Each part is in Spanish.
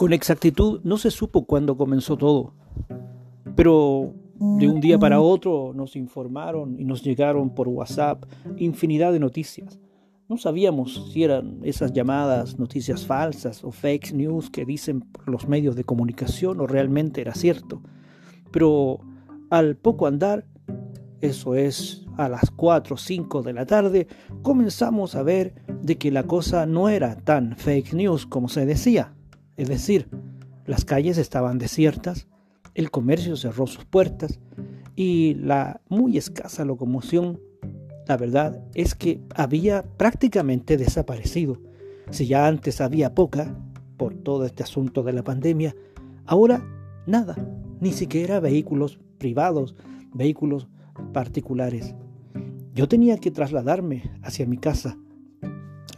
Con exactitud no se supo cuándo comenzó todo, pero de un día para otro nos informaron y nos llegaron por WhatsApp infinidad de noticias. No sabíamos si eran esas llamadas noticias falsas o fake news que dicen los medios de comunicación o realmente era cierto. Pero al poco andar, eso es a las 4 o 5 de la tarde, comenzamos a ver de que la cosa no era tan fake news como se decía. Es decir, las calles estaban desiertas, el comercio cerró sus puertas y la muy escasa locomoción la verdad es que había prácticamente desaparecido. Si ya antes había poca, por todo este asunto de la pandemia, ahora nada, ni siquiera vehículos privados, vehículos particulares. Yo tenía que trasladarme hacia mi casa.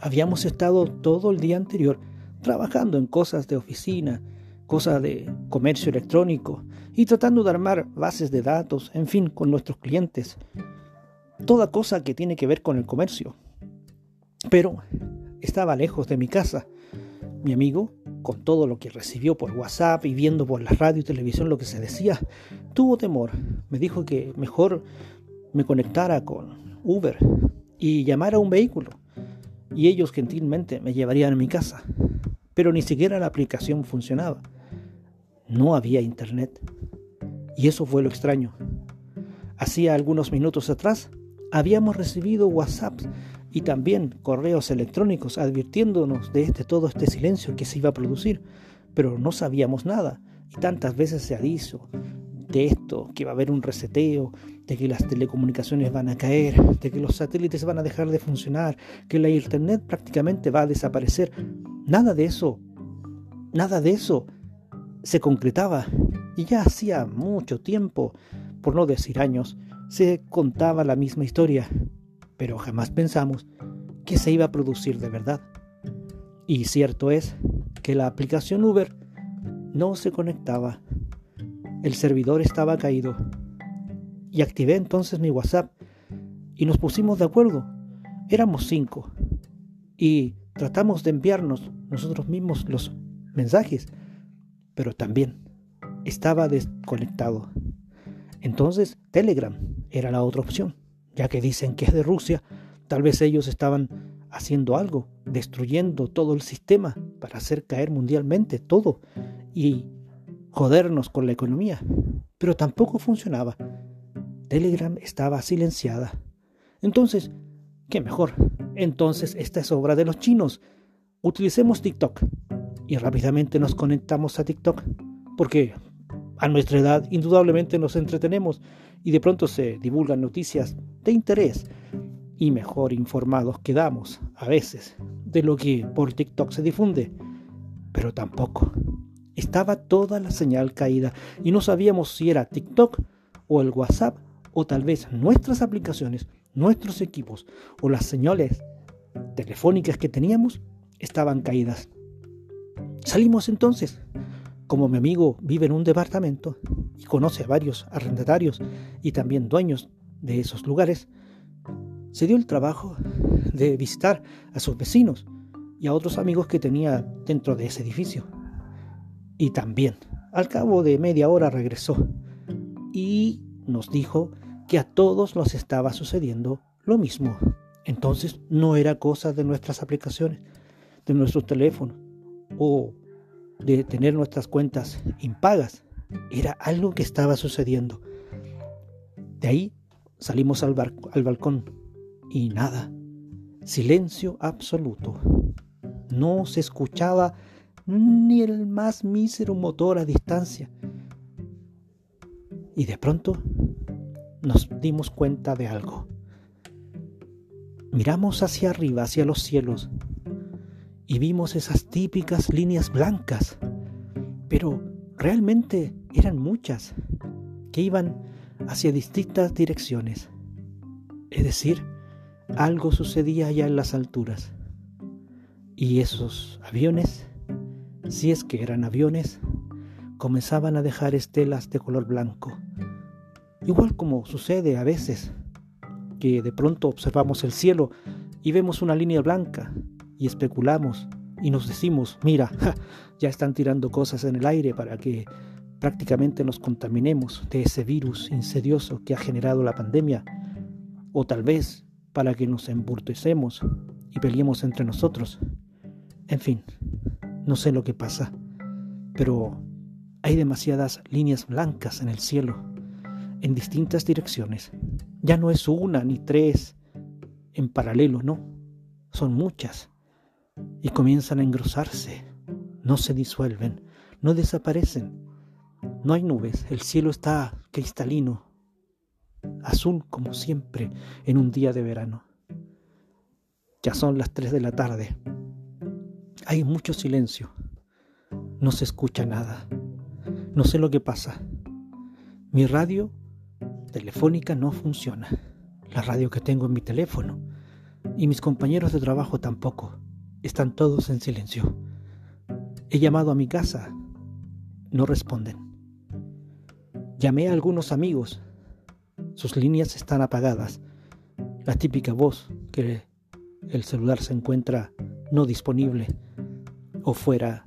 Habíamos estado todo el día anterior trabajando en cosas de oficina, cosas de comercio electrónico y tratando de armar bases de datos, en fin, con nuestros clientes toda cosa que tiene que ver con el comercio. Pero estaba lejos de mi casa. Mi amigo, con todo lo que recibió por WhatsApp y viendo por la radio y televisión lo que se decía, tuvo temor. Me dijo que mejor me conectara con Uber y llamara a un vehículo. Y ellos gentilmente me llevarían a mi casa. Pero ni siquiera la aplicación funcionaba. No había internet. Y eso fue lo extraño. Hacía algunos minutos atrás habíamos recibido WhatsApp y también correos electrónicos advirtiéndonos de este todo este silencio que se iba a producir, pero no sabíamos nada y tantas veces se ha dicho de esto, que va a haber un reseteo, de que las telecomunicaciones van a caer, de que los satélites van a dejar de funcionar, que la internet prácticamente va a desaparecer. Nada de eso, nada de eso se concretaba y ya hacía mucho tiempo, por no decir años, se contaba la misma historia, pero jamás pensamos que se iba a producir de verdad. Y cierto es que la aplicación Uber no se conectaba. El servidor estaba caído. Y activé entonces mi WhatsApp y nos pusimos de acuerdo. Éramos cinco. Y tratamos de enviarnos nosotros mismos los mensajes, pero también estaba desconectado. Entonces Telegram era la otra opción, ya que dicen que es de Rusia, tal vez ellos estaban haciendo algo, destruyendo todo el sistema para hacer caer mundialmente todo y jodernos con la economía. Pero tampoco funcionaba. Telegram estaba silenciada. Entonces, ¿qué mejor? Entonces esta es obra de los chinos. Utilicemos TikTok. Y rápidamente nos conectamos a TikTok. Porque a nuestra edad, indudablemente nos entretenemos y de pronto se divulgan noticias de interés y mejor informados quedamos a veces de lo que por TikTok se difunde. Pero tampoco. Estaba toda la señal caída y no sabíamos si era TikTok o el WhatsApp o tal vez nuestras aplicaciones, nuestros equipos o las señales telefónicas que teníamos estaban caídas. Salimos entonces como mi amigo vive en un departamento y conoce a varios arrendatarios y también dueños de esos lugares, se dio el trabajo de visitar a sus vecinos y a otros amigos que tenía dentro de ese edificio. Y también, al cabo de media hora regresó y nos dijo que a todos nos estaba sucediendo lo mismo. Entonces no era cosa de nuestras aplicaciones, de nuestros teléfonos o de tener nuestras cuentas impagas. Era algo que estaba sucediendo. De ahí salimos al, al balcón y nada. Silencio absoluto. No se escuchaba ni el más mísero motor a distancia. Y de pronto nos dimos cuenta de algo. Miramos hacia arriba, hacia los cielos, y vimos esas típicas líneas blancas, pero realmente eran muchas, que iban hacia distintas direcciones. Es decir, algo sucedía allá en las alturas. Y esos aviones, si es que eran aviones, comenzaban a dejar estelas de color blanco. Igual como sucede a veces, que de pronto observamos el cielo y vemos una línea blanca y especulamos y nos decimos, mira, ya están tirando cosas en el aire para que prácticamente nos contaminemos de ese virus insidioso que ha generado la pandemia, o tal vez para que nos emburtecemos y peleemos entre nosotros. En fin, no sé lo que pasa, pero hay demasiadas líneas blancas en el cielo, en distintas direcciones. Ya no es una ni tres en paralelo, no, son muchas y comienzan a engrosarse, no se disuelven, no desaparecen. No hay nubes, el cielo está cristalino, azul como siempre en un día de verano. Ya son las tres de la tarde. Hay mucho silencio. No se escucha nada. No sé lo que pasa. Mi radio telefónica no funciona. La radio que tengo en mi teléfono. Y mis compañeros de trabajo tampoco. Están todos en silencio. He llamado a mi casa. No responden. Llamé a algunos amigos. Sus líneas están apagadas. La típica voz que el celular se encuentra no disponible o fuera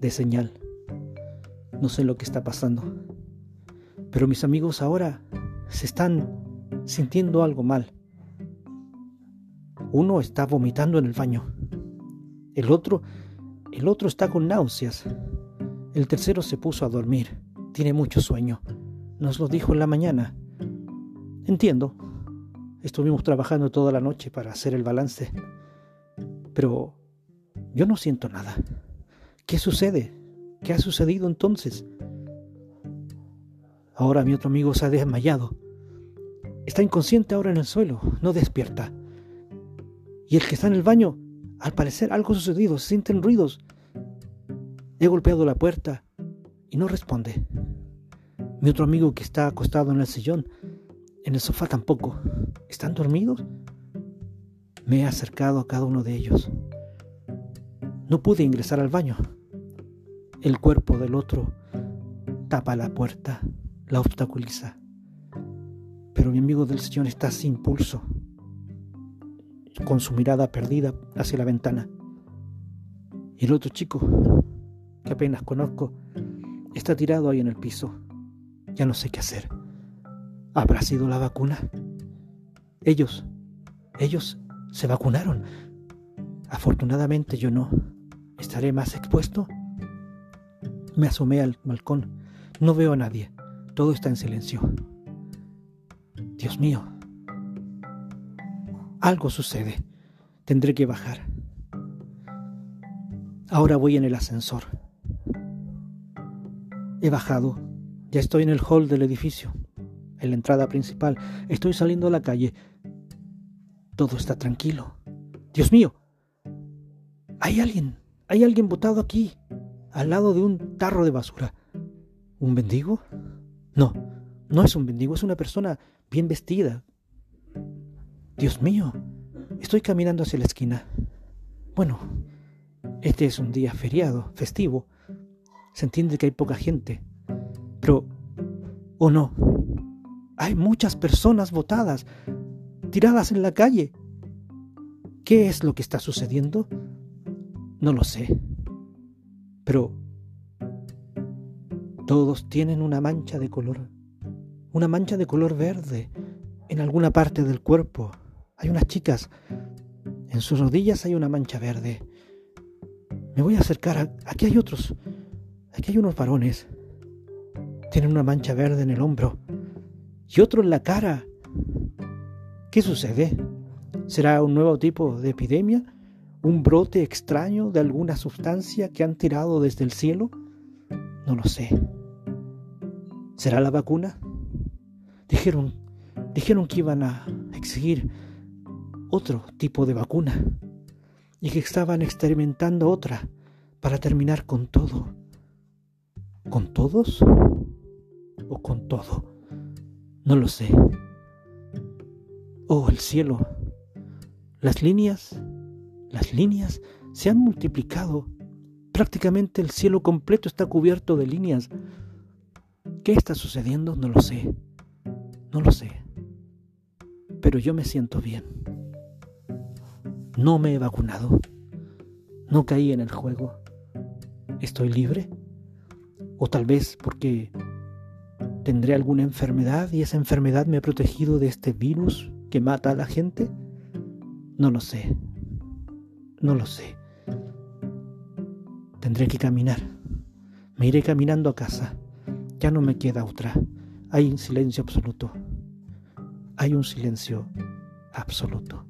de señal. No sé lo que está pasando. Pero mis amigos ahora se están sintiendo algo mal. Uno está vomitando en el baño. El otro, el otro está con náuseas. El tercero se puso a dormir. Tiene mucho sueño. Nos lo dijo en la mañana. Entiendo. Estuvimos trabajando toda la noche para hacer el balance. Pero yo no siento nada. ¿Qué sucede? ¿Qué ha sucedido entonces? Ahora mi otro amigo se ha desmayado. Está inconsciente ahora en el suelo, no despierta. Y el que está en el baño al parecer algo ha sucedido, se sienten ruidos. He golpeado la puerta y no responde. Mi otro amigo que está acostado en el sillón, en el sofá tampoco. ¿Están dormidos? Me he acercado a cada uno de ellos. No pude ingresar al baño. El cuerpo del otro tapa la puerta, la obstaculiza. Pero mi amigo del sillón está sin pulso con su mirada perdida hacia la ventana. Y el otro chico, que apenas conozco, está tirado ahí en el piso. Ya no sé qué hacer. ¿Habrá sido la vacuna? Ellos, ellos se vacunaron. Afortunadamente yo no. ¿Estaré más expuesto? Me asomé al balcón. No veo a nadie. Todo está en silencio. Dios mío, algo sucede. Tendré que bajar. Ahora voy en el ascensor. He bajado. Ya estoy en el hall del edificio, en la entrada principal. Estoy saliendo a la calle. Todo está tranquilo. Dios mío. Hay alguien. Hay alguien botado aquí, al lado de un tarro de basura. ¿Un mendigo? No, no es un mendigo, es una persona bien vestida, Dios mío, estoy caminando hacia la esquina. Bueno, este es un día feriado, festivo. Se entiende que hay poca gente. Pero, ¿o no? Hay muchas personas botadas, tiradas en la calle. ¿Qué es lo que está sucediendo? No lo sé. Pero todos tienen una mancha de color, una mancha de color verde en alguna parte del cuerpo. Hay unas chicas. En sus rodillas hay una mancha verde. Me voy a acercar. aquí hay otros. Aquí hay unos varones. Tienen una mancha verde en el hombro. Y otro en la cara. ¿Qué sucede? ¿Será un nuevo tipo de epidemia? ¿Un brote extraño de alguna sustancia que han tirado desde el cielo? No lo sé. ¿Será la vacuna? Dijeron, dijeron que iban a exigir otro tipo de vacuna y que estaban experimentando otra para terminar con todo. ¿Con todos? ¿O con todo? No lo sé. Oh, el cielo. Las líneas, las líneas se han multiplicado. Prácticamente el cielo completo está cubierto de líneas. ¿Qué está sucediendo? No lo sé. No lo sé. Pero yo me siento bien. No me he vacunado. No caí en el juego. ¿Estoy libre? O tal vez porque tendré alguna enfermedad y esa enfermedad me ha protegido de este virus que mata a la gente. No lo sé. No lo sé. Tendré que caminar. Me iré caminando a casa. Ya no me queda otra. Hay un silencio absoluto. Hay un silencio absoluto.